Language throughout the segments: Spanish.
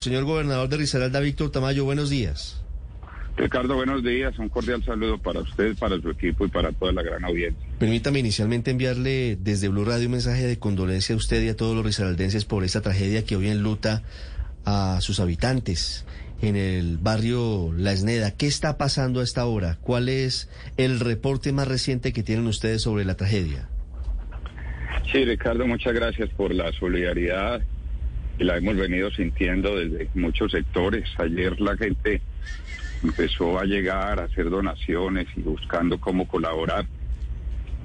Señor gobernador de Risaralda, Víctor Tamayo, buenos días. Ricardo, buenos días. Un cordial saludo para usted, para su equipo y para toda la gran audiencia. Permítame inicialmente enviarle desde Blue Radio un mensaje de condolencia a usted y a todos los risaraldenses por esta tragedia que hoy enluta a sus habitantes en el barrio La Esneda. ¿Qué está pasando a esta hora? ¿Cuál es el reporte más reciente que tienen ustedes sobre la tragedia? Sí, Ricardo, muchas gracias por la solidaridad y la hemos venido sintiendo desde muchos sectores. Ayer la gente empezó a llegar a hacer donaciones y buscando cómo colaborar.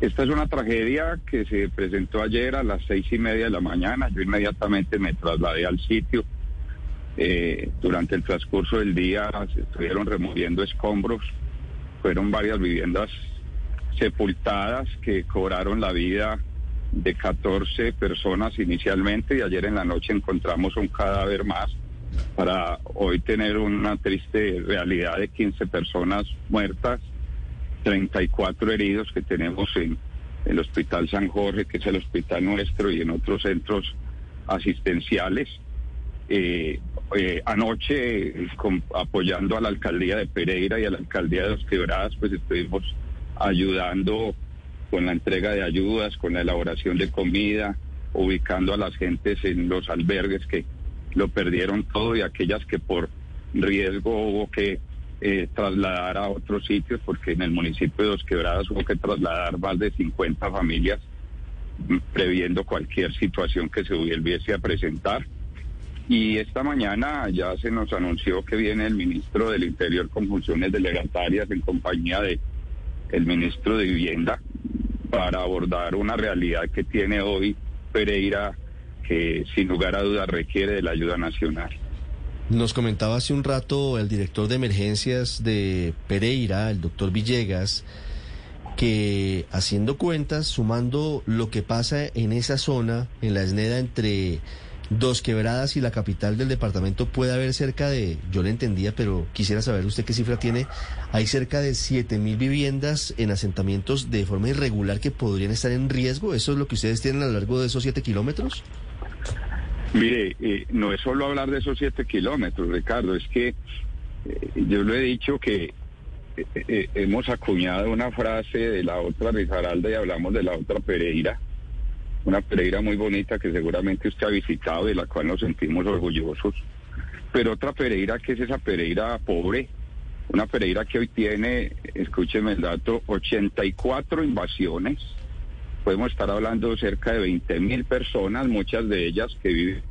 Esta es una tragedia que se presentó ayer a las seis y media de la mañana. Yo inmediatamente me trasladé al sitio. Eh, durante el transcurso del día se estuvieron removiendo escombros. Fueron varias viviendas sepultadas que cobraron la vida de 14 personas inicialmente y ayer en la noche encontramos un cadáver más para hoy tener una triste realidad de 15 personas muertas, 34 heridos que tenemos en el Hospital San Jorge, que es el hospital nuestro, y en otros centros asistenciales. Eh, eh, anoche, apoyando a la alcaldía de Pereira y a la alcaldía de Los Quebradas, pues estuvimos ayudando con la entrega de ayudas, con la elaboración de comida, ubicando a las gentes en los albergues que lo perdieron todo y aquellas que por riesgo hubo que eh, trasladar a otros sitios, porque en el municipio de Dos Quebradas hubo que trasladar más de 50 familias mm, previendo cualquier situación que se hubiese a presentar. Y esta mañana ya se nos anunció que viene el ministro del Interior con funciones delegatarias en compañía de el ministro de Vivienda para abordar una realidad que tiene hoy Pereira que sin lugar a dudas requiere de la ayuda nacional. Nos comentaba hace un rato el director de emergencias de Pereira, el doctor Villegas, que haciendo cuentas, sumando lo que pasa en esa zona, en la esneda entre Dos Quebradas y la capital del departamento puede haber cerca de, yo le entendía, pero quisiera saber usted qué cifra tiene, hay cerca de siete mil viviendas en asentamientos de forma irregular que podrían estar en riesgo. ¿Eso es lo que ustedes tienen a lo largo de esos siete kilómetros? Mire, eh, no es solo hablar de esos siete kilómetros, Ricardo, es que eh, yo lo he dicho que eh, hemos acuñado una frase de la otra Rizaralda y hablamos de la otra Pereira una Pereira muy bonita que seguramente usted ha visitado, de la cual nos sentimos orgullosos, pero otra Pereira que es esa Pereira pobre, una Pereira que hoy tiene, escúcheme el dato, 84 invasiones, podemos estar hablando de cerca de 20 mil personas, muchas de ellas que viven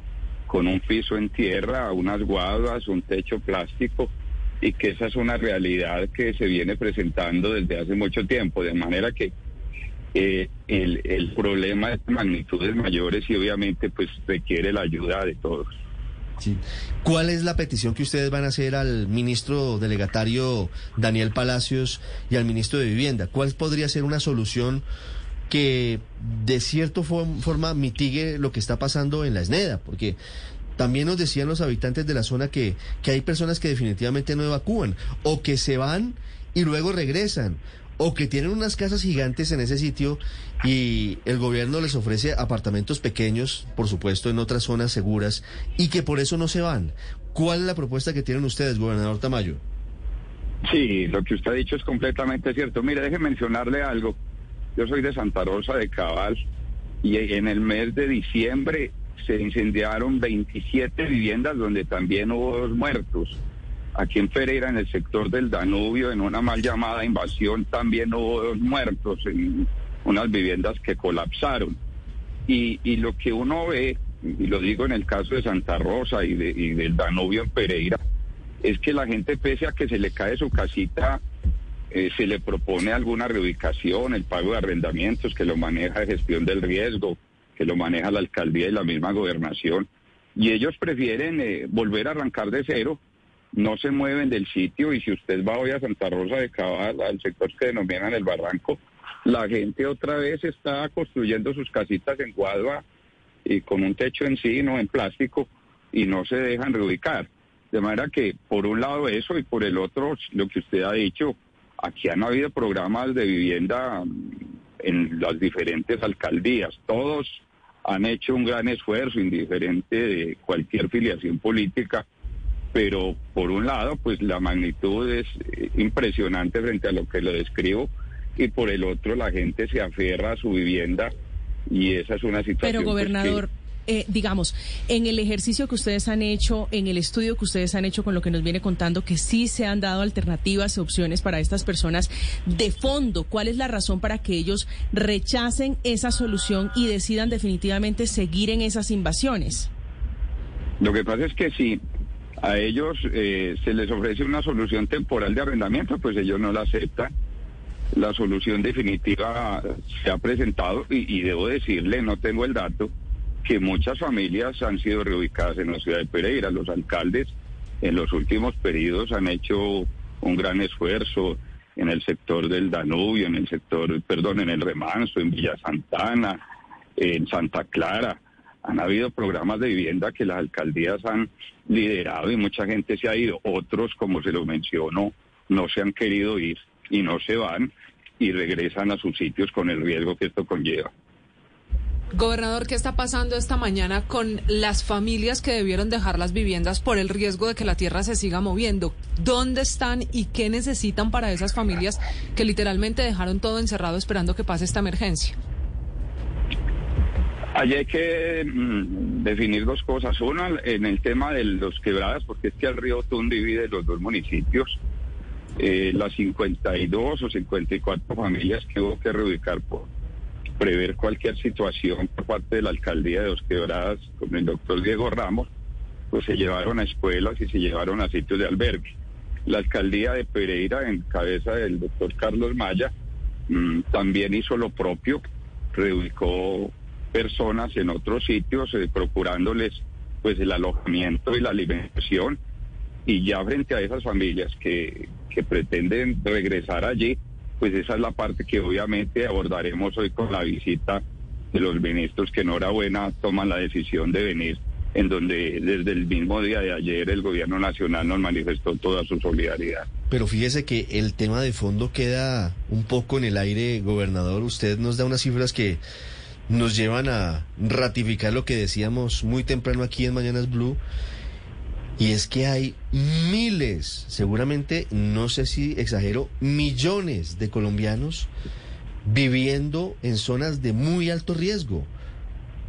con un piso en tierra, unas guadas, un techo plástico, y que esa es una realidad que se viene presentando desde hace mucho tiempo, de manera que eh, el, problema de magnitudes mayores y obviamente pues requiere la ayuda de todos. ¿Cuál es la petición que ustedes van a hacer al ministro delegatario Daniel Palacios y al ministro de Vivienda? ¿Cuál podría ser una solución que de cierta forma mitigue lo que está pasando en la esneda? Porque también nos decían los habitantes de la zona que, que hay personas que definitivamente no evacúan o que se van y luego regresan o que tienen unas casas gigantes en ese sitio y el gobierno les ofrece apartamentos pequeños, por supuesto, en otras zonas seguras y que por eso no se van. ¿Cuál es la propuesta que tienen ustedes, gobernador Tamayo? Sí, lo que usted ha dicho es completamente cierto. Mire, déjeme mencionarle algo. Yo soy de Santa Rosa de Cabal y en el mes de diciembre se incendiaron 27 viviendas donde también hubo dos muertos. Aquí en Pereira, en el sector del Danubio, en una mal llamada invasión, también hubo dos muertos en unas viviendas que colapsaron. Y, y lo que uno ve, y lo digo en el caso de Santa Rosa y, del Danubio en Pereira, es que la gente, pese a que se le cae su casita, eh, se le propone alguna reubicación, el pago de arrendamientos, que lo maneja gestión del riesgo, que lo maneja la alcaldía y la misma gobernación. Y ellos prefieren eh, volver a arrancar de cero no se mueven del sitio y si usted va hoy a Santa Rosa de Cabal, al sector que denominan el Barranco, la gente otra vez está construyendo sus casitas en guadua y con un techo encino, en plástico, y no se dejan reubicar. De manera que, por un lado eso y por el otro, lo que usted ha dicho, aquí han habido programas de vivienda en las diferentes alcaldías. Todos han hecho un gran esfuerzo, indiferente de cualquier filiación política, pero por un lado, pues la magnitud es eh, impresionante frente a lo que lo describo, y por el otro la gente se aferra a su vivienda y esa es una situación. Pero pues, gobernador, eh, digamos, en el ejercicio que ustedes han hecho, en el estudio que ustedes han hecho con lo que nos viene contando, que sí se han dado alternativas y opciones para estas personas de fondo, ¿cuál es la razón para que ellos rechacen esa solución y decidan definitivamente seguir en esas invasiones? Lo que pasa es que si a ellos eh, se les ofrece una solución temporal de arrendamiento, pues ellos no la aceptan la solución definitiva se ha presentado y, debo decirle, no tengo el dato, que muchas familias han sido reubicadas en la ciudad de Pereira. Los alcaldes en los últimos periodos han hecho un gran esfuerzo en el sector del Danubio, en el sector, perdón, en el Remanso, en Villa Santana, en Santa Clara. Han habido programas de vivienda que las alcaldías han liderado y mucha gente se ha ido. Otros, como se lo mencionó, no se han querido ir y no se van y regresan a sus sitios con el riesgo que esto conlleva. Gobernador, ¿qué está pasando esta mañana con las familias que debieron dejar las viviendas por el riesgo de que la tierra se siga moviendo? ¿Dónde están y qué necesitan para esas familias que literalmente dejaron todo encerrado esperando que pase esta emergencia? Allí hay que mm, definir dos cosas. Una, en el tema de los quebradas, porque es que el río Tun divide los dos municipios eh, las 52 o 54 familias que hubo que reubicar por prever cualquier situación por parte de la alcaldía de Dos Quebradas con el doctor Diego Ramos, pues se llevaron a escuelas y se llevaron a sitios de albergue. La alcaldía de Pereira, en cabeza del doctor Carlos Maya, mm, también hizo lo propio, reubicó personas en otros sitios, eh, procurándoles pues el alojamiento y la alimentación y ya frente a esas familias que, que pretenden regresar allí, pues esa es la parte que obviamente abordaremos hoy con la visita de los ministros que enhorabuena toman la decisión de venir, en donde desde el mismo día de ayer el gobierno nacional nos manifestó toda su solidaridad. Pero fíjese que el tema de fondo queda un poco en el aire, gobernador. Usted nos da unas cifras que nos llevan a ratificar lo que decíamos muy temprano aquí en Mañanas Blue y es que hay miles, seguramente, no sé si exagero, millones de colombianos viviendo en zonas de muy alto riesgo.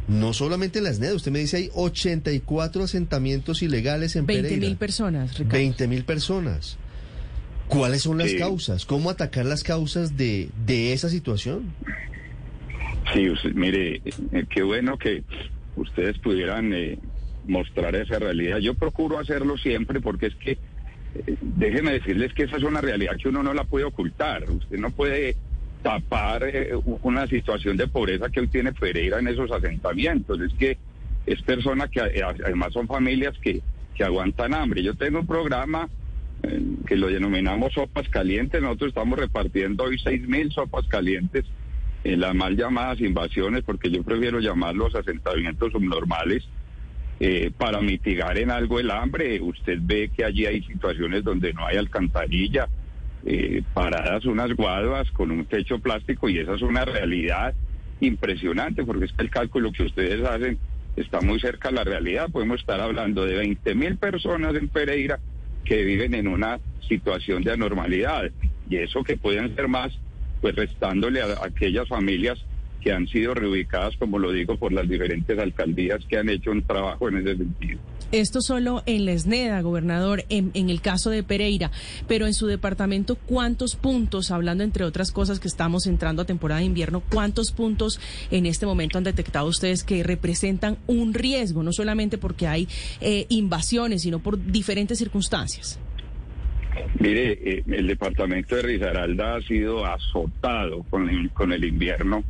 No solamente en las NED, usted me dice hay 84 asentamientos ilegales en 20 mil personas, Ricardo. 20 mil personas. ¿Cuáles son las causas? ¿Cómo atacar las causas de, de esa situación? Sí, mire, eh, qué bueno que ustedes pudieran eh, mostrar esa realidad. Yo procuro hacerlo siempre porque es que, eh, déjenme decirles que esa es una realidad que uno no la puede ocultar. Usted no puede tapar eh, una situación de pobreza que hoy tiene Pereira en esos asentamientos. Es que es persona que eh, además son familias que, que aguantan hambre. Yo tengo un programa que lo denominamos sopas calientes. Nosotros estamos repartiendo hoy seis mil sopas calientes en las mal llamadas invasiones, porque yo prefiero llamarlos asentamientos subnormales eh, para mitigar en algo el hambre. Usted ve que allí hay situaciones donde no hay alcantarilla, eh, paradas unas guaduas con un techo plástico y esa es una realidad impresionante porque es que el cálculo que ustedes hacen está muy cerca de la realidad. Podemos estar hablando de 20 mil personas en Pereira que viven en una situación de anormalidad y eso que pueden ser más, pues restándole a aquellas familias que han sido reubicadas, como lo digo, por las diferentes alcaldías que han hecho un trabajo en ese sentido. Esto solo en Lesneda, gobernador, en, el caso de Pereira, pero en su departamento, ¿cuántos puntos, hablando entre otras cosas que estamos entrando a temporada de invierno, cuántos puntos en este momento han detectado ustedes que representan un riesgo, no solamente porque hay eh, invasiones, sino por diferentes circunstancias? Mire, eh, el departamento de Risaralda ha sido azotado con, el invierno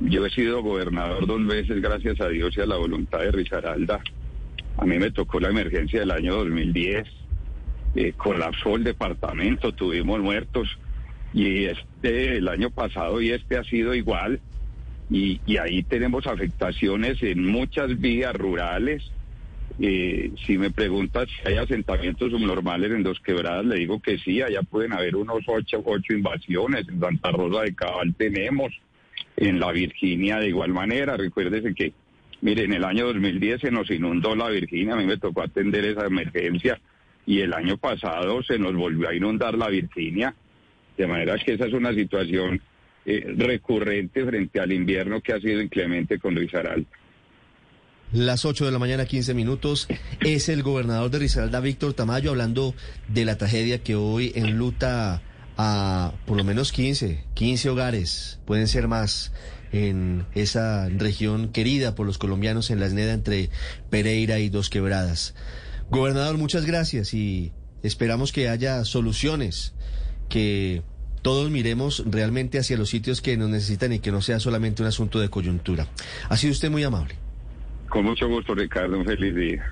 yo he sido gobernador dos veces, gracias a Dios y a la voluntad de Risaralda. A mí me tocó la emergencia del año 2010. Eh, colapsó el departamento, tuvimos muertos. Y este, el año pasado y este ha sido igual. Y, ahí tenemos afectaciones en muchas vías rurales. Eh, si me preguntas si hay asentamientos subnormales en Dos Quebradas, le digo que sí, allá pueden haber unos ocho, ocho invasiones. En Santa Rosa de Cabal tenemos en la Virginia de igual manera. Recuérdese que Mire, en el año 2010 se nos inundó la Virginia, a mí me tocó atender esa emergencia y el año pasado se nos volvió a inundar la Virginia. De manera que esa es una situación eh, recurrente frente al invierno que ha sido inclemente con Risaralda. Las 8 de la mañana, 15 minutos. Es el gobernador de Risaralda, Víctor Tamayo, hablando de la tragedia que hoy enluta a por lo menos 15, 15 hogares, pueden ser más, en esa región querida por los colombianos en la esneda entre Pereira y Dos Quebradas. Gobernador, muchas gracias y esperamos que haya soluciones, que todos miremos realmente hacia los sitios que nos necesitan y que no sea solamente un asunto de coyuntura. Ha sido usted muy amable. Con mucho gusto, Ricardo. Un feliz día.